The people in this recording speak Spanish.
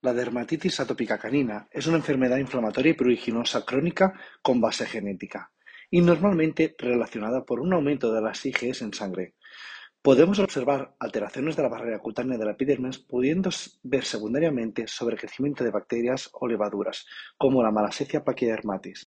La dermatitis atópica canina es una enfermedad inflamatoria y pruriginosa crónica con base genética y normalmente relacionada por un aumento de las IgS en sangre. Podemos observar alteraciones de la barrera cutánea de la epidermis, pudiendo ver secundariamente sobrecrecimiento de bacterias o levaduras, como la malassezia paquidermatis.